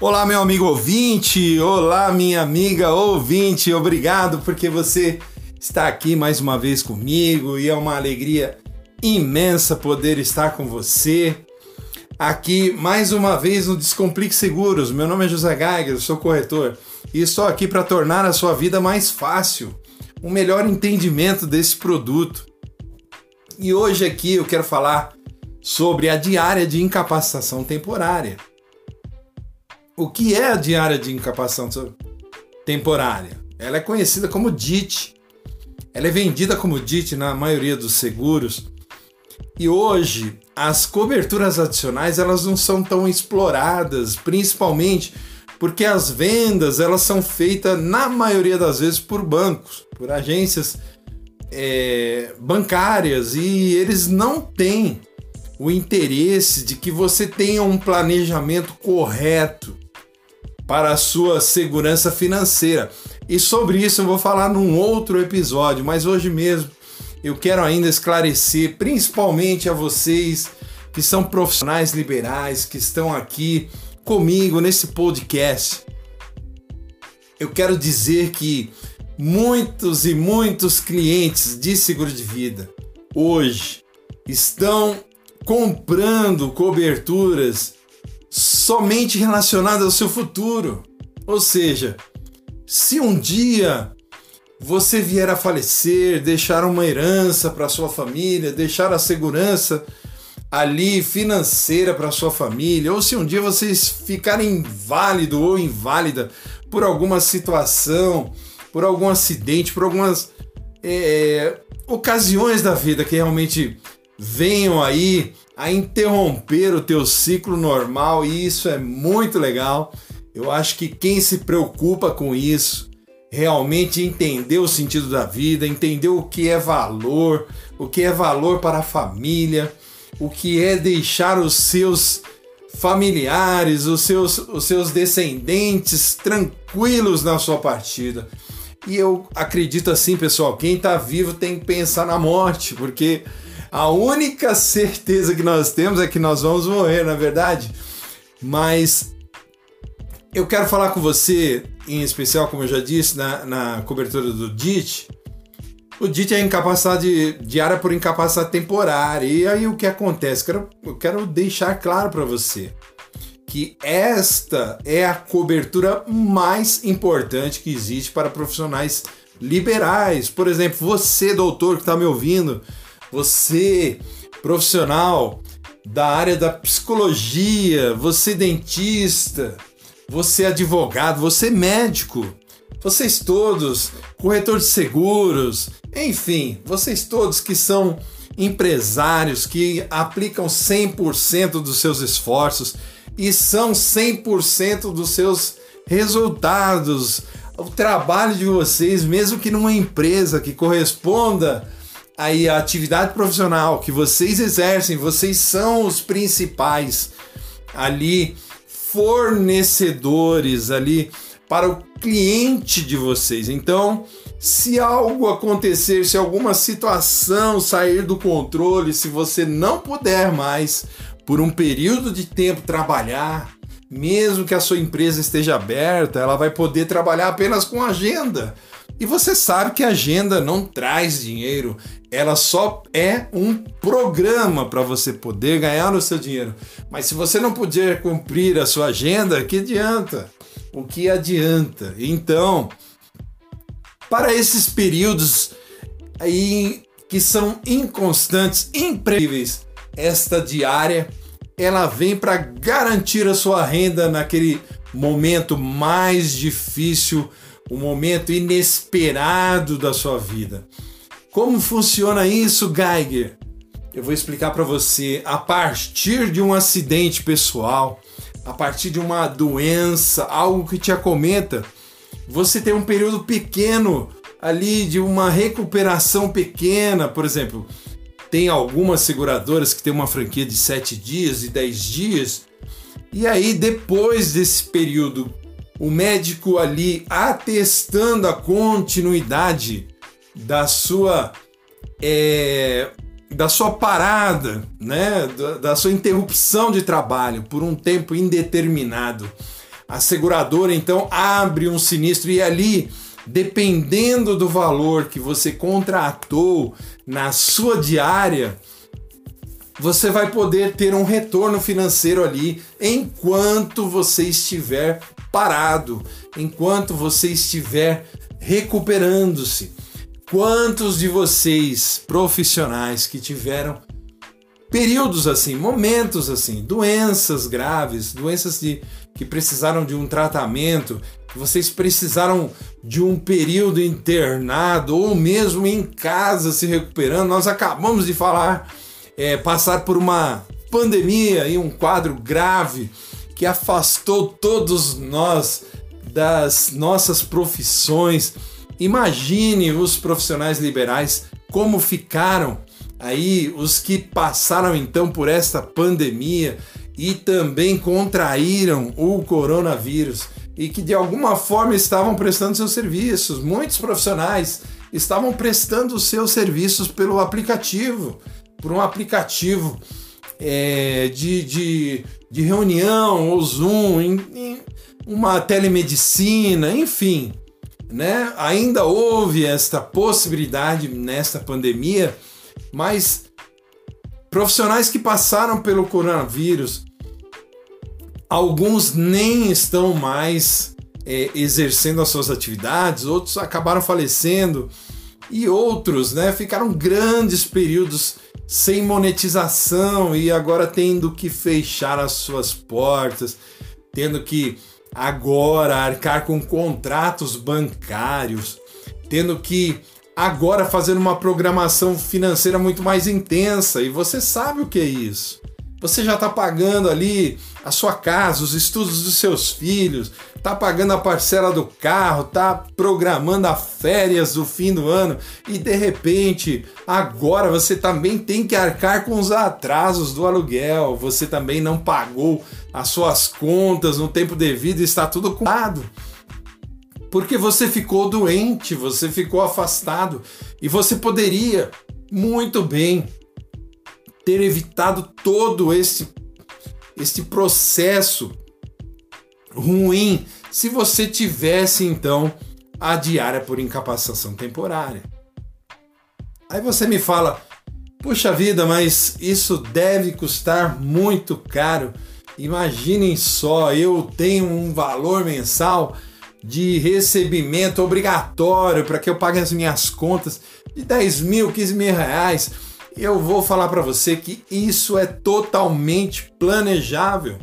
Olá, meu amigo ouvinte! Olá, minha amiga ouvinte! Obrigado porque você está aqui mais uma vez comigo e é uma alegria imensa poder estar com você aqui mais uma vez no Descomplique Seguros. Meu nome é José Geiger, sou corretor e estou aqui para tornar a sua vida mais fácil, um melhor entendimento desse produto. E hoje aqui eu quero falar sobre a diária de incapacitação temporária. O que é a diária de incapacitação temporária? Ela é conhecida como DIT. Ela é vendida como DIT na maioria dos seguros. E hoje as coberturas adicionais elas não são tão exploradas, principalmente porque as vendas elas são feitas na maioria das vezes por bancos, por agências é, bancárias e eles não têm o interesse de que você tenha um planejamento correto para a sua segurança financeira. E sobre isso eu vou falar num outro episódio, mas hoje mesmo eu quero ainda esclarecer, principalmente a vocês que são profissionais liberais, que estão aqui comigo nesse podcast. Eu quero dizer que muitos e muitos clientes de seguro de vida hoje estão comprando coberturas somente relacionada ao seu futuro. Ou seja, se um dia você vier a falecer, deixar uma herança para sua família, deixar a segurança ali financeira para sua família, ou se um dia vocês ficarem inválido ou inválida por alguma situação, por algum acidente, por algumas é, ocasiões da vida que realmente venham aí a interromper o teu ciclo normal e isso é muito legal. Eu acho que quem se preocupa com isso realmente entendeu o sentido da vida, entendeu o que é valor, o que é valor para a família, o que é deixar os seus familiares, os seus, os seus descendentes tranquilos na sua partida. E eu acredito assim, pessoal, quem está vivo tem que pensar na morte, porque a única certeza que nós temos é que nós vamos morrer, na é verdade. Mas eu quero falar com você, em especial, como eu já disse, na, na cobertura do DIT. O DIT é incapacidade diária por incapacidade temporária. E aí o que acontece? Quero, eu quero deixar claro para você que esta é a cobertura mais importante que existe para profissionais liberais. Por exemplo, você, doutor, que está me ouvindo, você profissional da área da psicologia, você dentista, você advogado, você médico, vocês todos, corretor de seguros, enfim, vocês todos que são empresários que aplicam 100% dos seus esforços e são 100% dos seus resultados. O trabalho de vocês, mesmo que numa empresa que corresponda aí a atividade profissional que vocês exercem, vocês são os principais ali fornecedores ali para o cliente de vocês. Então, se algo acontecer, se alguma situação sair do controle, se você não puder mais por um período de tempo trabalhar, mesmo que a sua empresa esteja aberta, ela vai poder trabalhar apenas com agenda. E você sabe que a agenda não traz dinheiro, ela só é um programa para você poder ganhar o seu dinheiro. Mas se você não puder cumprir a sua agenda, que adianta? O que adianta? Então, para esses períodos aí que são inconstantes, imprevisíveis, esta diária ela vem para garantir a sua renda naquele momento mais difícil, um momento inesperado da sua vida. Como funciona isso, Geiger? Eu vou explicar para você a partir de um acidente pessoal, a partir de uma doença, algo que te acometa, você tem um período pequeno ali de uma recuperação pequena, por exemplo, tem algumas seguradoras que tem uma franquia de 7 dias e 10 dias, e aí depois desse período, o médico ali atestando a continuidade da sua é, da sua parada, né, da, da sua interrupção de trabalho por um tempo indeterminado. a seguradora então abre um sinistro e ali, dependendo do valor que você contratou na sua diária, você vai poder ter um retorno financeiro ali enquanto você estiver parado, enquanto você estiver recuperando-se. Quantos de vocês, profissionais, que tiveram períodos assim, momentos assim, doenças graves, doenças de, que precisaram de um tratamento, vocês precisaram de um período internado ou mesmo em casa se recuperando. Nós acabamos de falar, é, passar por uma pandemia e um quadro grave que afastou todos nós das nossas profissões. Imagine os profissionais liberais como ficaram aí, os que passaram então por esta pandemia e também contraíram o coronavírus e que de alguma forma estavam prestando seus serviços. Muitos profissionais estavam prestando seus serviços pelo aplicativo, por um aplicativo é, de, de, de, reunião ou Zoom, em, em uma telemedicina, enfim. Né? Ainda houve esta possibilidade nesta pandemia, mas profissionais que passaram pelo coronavírus, alguns nem estão mais é, exercendo as suas atividades, outros acabaram falecendo e outros né, ficaram grandes períodos sem monetização e agora tendo que fechar as suas portas, tendo que agora arcar com contratos bancários, tendo que agora fazer uma programação financeira muito mais intensa. E você sabe o que é isso. Você já está pagando ali a sua casa, os estudos dos seus filhos, está pagando a parcela do carro, está programando as férias do fim do ano e de repente agora você também tem que arcar com os atrasos do aluguel. Você também não pagou as suas contas no tempo devido e está tudo culpado. Porque você ficou doente, você ficou afastado e você poderia muito bem ter evitado todo esse, esse processo ruim se você tivesse então a diária por incapacitação temporária. Aí você me fala, puxa vida, mas isso deve custar muito caro. Imaginem só, eu tenho um valor mensal de recebimento obrigatório para que eu pague as minhas contas de 10 mil, 15 mil reais eu vou falar para você que isso é totalmente planejável.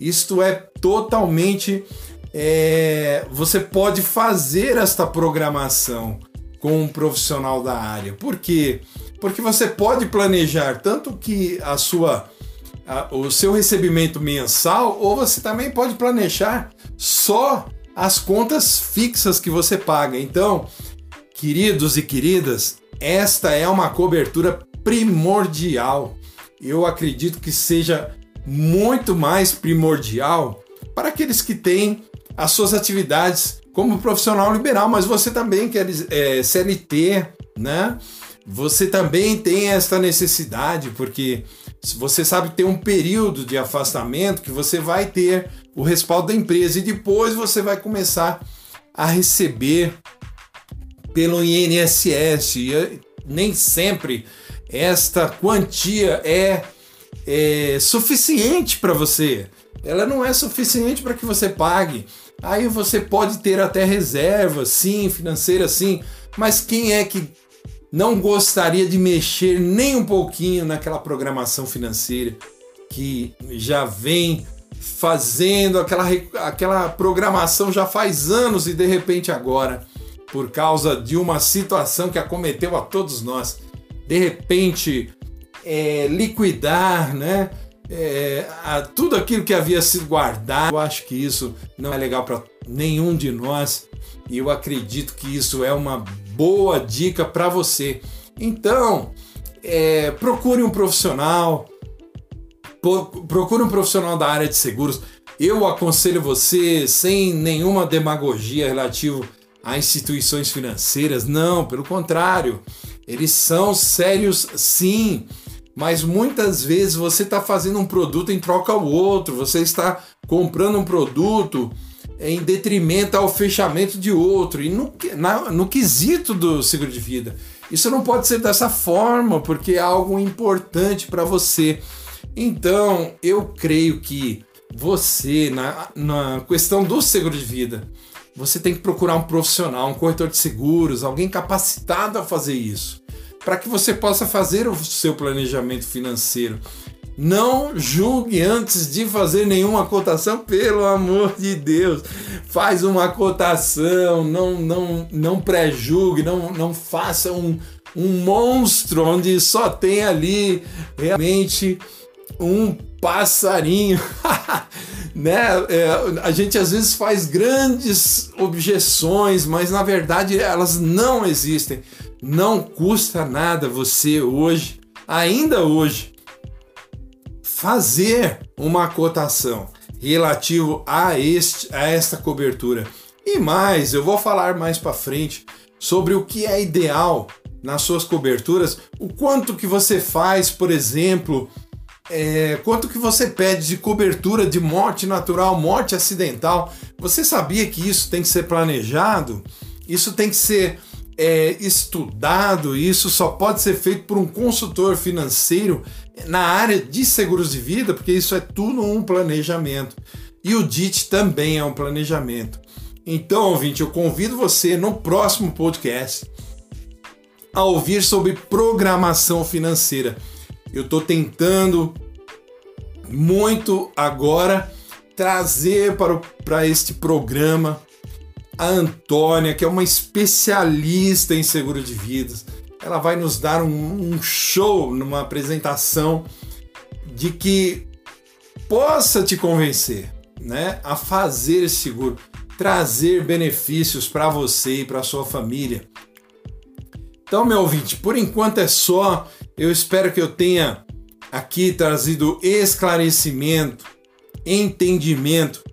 Isto é totalmente. É, você pode fazer esta programação com um profissional da área. Por quê? Porque você pode planejar tanto que a sua a, o seu recebimento mensal, ou você também pode planejar só as contas fixas que você paga. Então, queridos e queridas, esta é uma cobertura primordial. Eu acredito que seja muito mais primordial para aqueles que têm as suas atividades como profissional liberal, mas você também quer é, CLT, né? Você também tem esta necessidade, porque você sabe que tem um período de afastamento que você vai ter o respaldo da empresa e depois você vai começar a receber pelo INSS. E nem sempre esta quantia é, é suficiente para você. Ela não é suficiente para que você pague. Aí você pode ter até reserva, sim, financeira, sim, mas quem é que não gostaria de mexer nem um pouquinho naquela programação financeira que já vem fazendo aquela, aquela programação já faz anos e de repente agora, por causa de uma situação que acometeu a todos nós, de repente é, liquidar, né? É, a, tudo aquilo que havia sido guardado. Eu acho que isso não é legal para nenhum de nós e eu acredito que isso é uma boa dica para você. Então, é, procure um profissional, procure um profissional da área de seguros. Eu aconselho você, sem nenhuma demagogia relativo a instituições financeiras, não, pelo contrário. Eles são sérios sim, mas muitas vezes você está fazendo um produto em troca ao outro, você está comprando um produto em detrimento ao fechamento de outro. E no, na, no quesito do seguro de vida, isso não pode ser dessa forma, porque é algo importante para você. Então, eu creio que você, na, na questão do seguro de vida, você tem que procurar um profissional, um corretor de seguros, alguém capacitado a fazer isso, para que você possa fazer o seu planejamento financeiro. Não julgue antes de fazer nenhuma cotação, pelo amor de Deus. Faz uma cotação, não não não pré-julgue, não, não faça um, um monstro onde só tem ali realmente um passarinho. né? É, a gente às vezes faz grandes objeções, mas na verdade elas não existem. Não custa nada você hoje, ainda hoje, fazer uma cotação relativo a, este, a esta cobertura. E mais, eu vou falar mais para frente sobre o que é ideal nas suas coberturas, o quanto que você faz, por exemplo, é, quanto que você pede de cobertura de morte natural, morte acidental. Você sabia que isso tem que ser planejado? Isso tem que ser é, estudado, isso só pode ser feito por um consultor financeiro na área de seguros de vida, porque isso é tudo um planejamento. E o DIT também é um planejamento. Então, ouvinte, eu convido você no próximo podcast a ouvir sobre programação financeira. Eu estou tentando muito agora trazer para, para este programa a Antônia, que é uma especialista em seguro de vidas ela vai nos dar um, um show numa apresentação de que possa te convencer, né, a fazer seguro, trazer benefícios para você e para sua família. Então, meu ouvinte, por enquanto é só. Eu espero que eu tenha aqui trazido esclarecimento, entendimento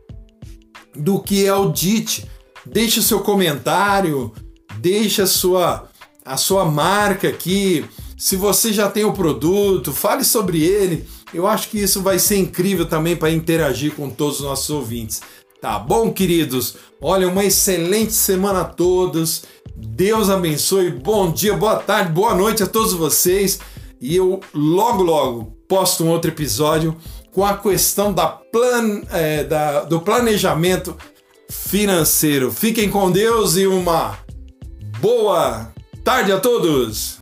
do que é o DIT. Deixe o seu comentário, deixe a sua a sua marca aqui. Se você já tem o produto, fale sobre ele. Eu acho que isso vai ser incrível também para interagir com todos os nossos ouvintes. Tá bom, queridos? Olha, uma excelente semana a todos. Deus abençoe. Bom dia, boa tarde, boa noite a todos vocês. E eu logo, logo posto um outro episódio com a questão da plan, é, da, do planejamento financeiro. Fiquem com Deus e uma boa tarde a todos!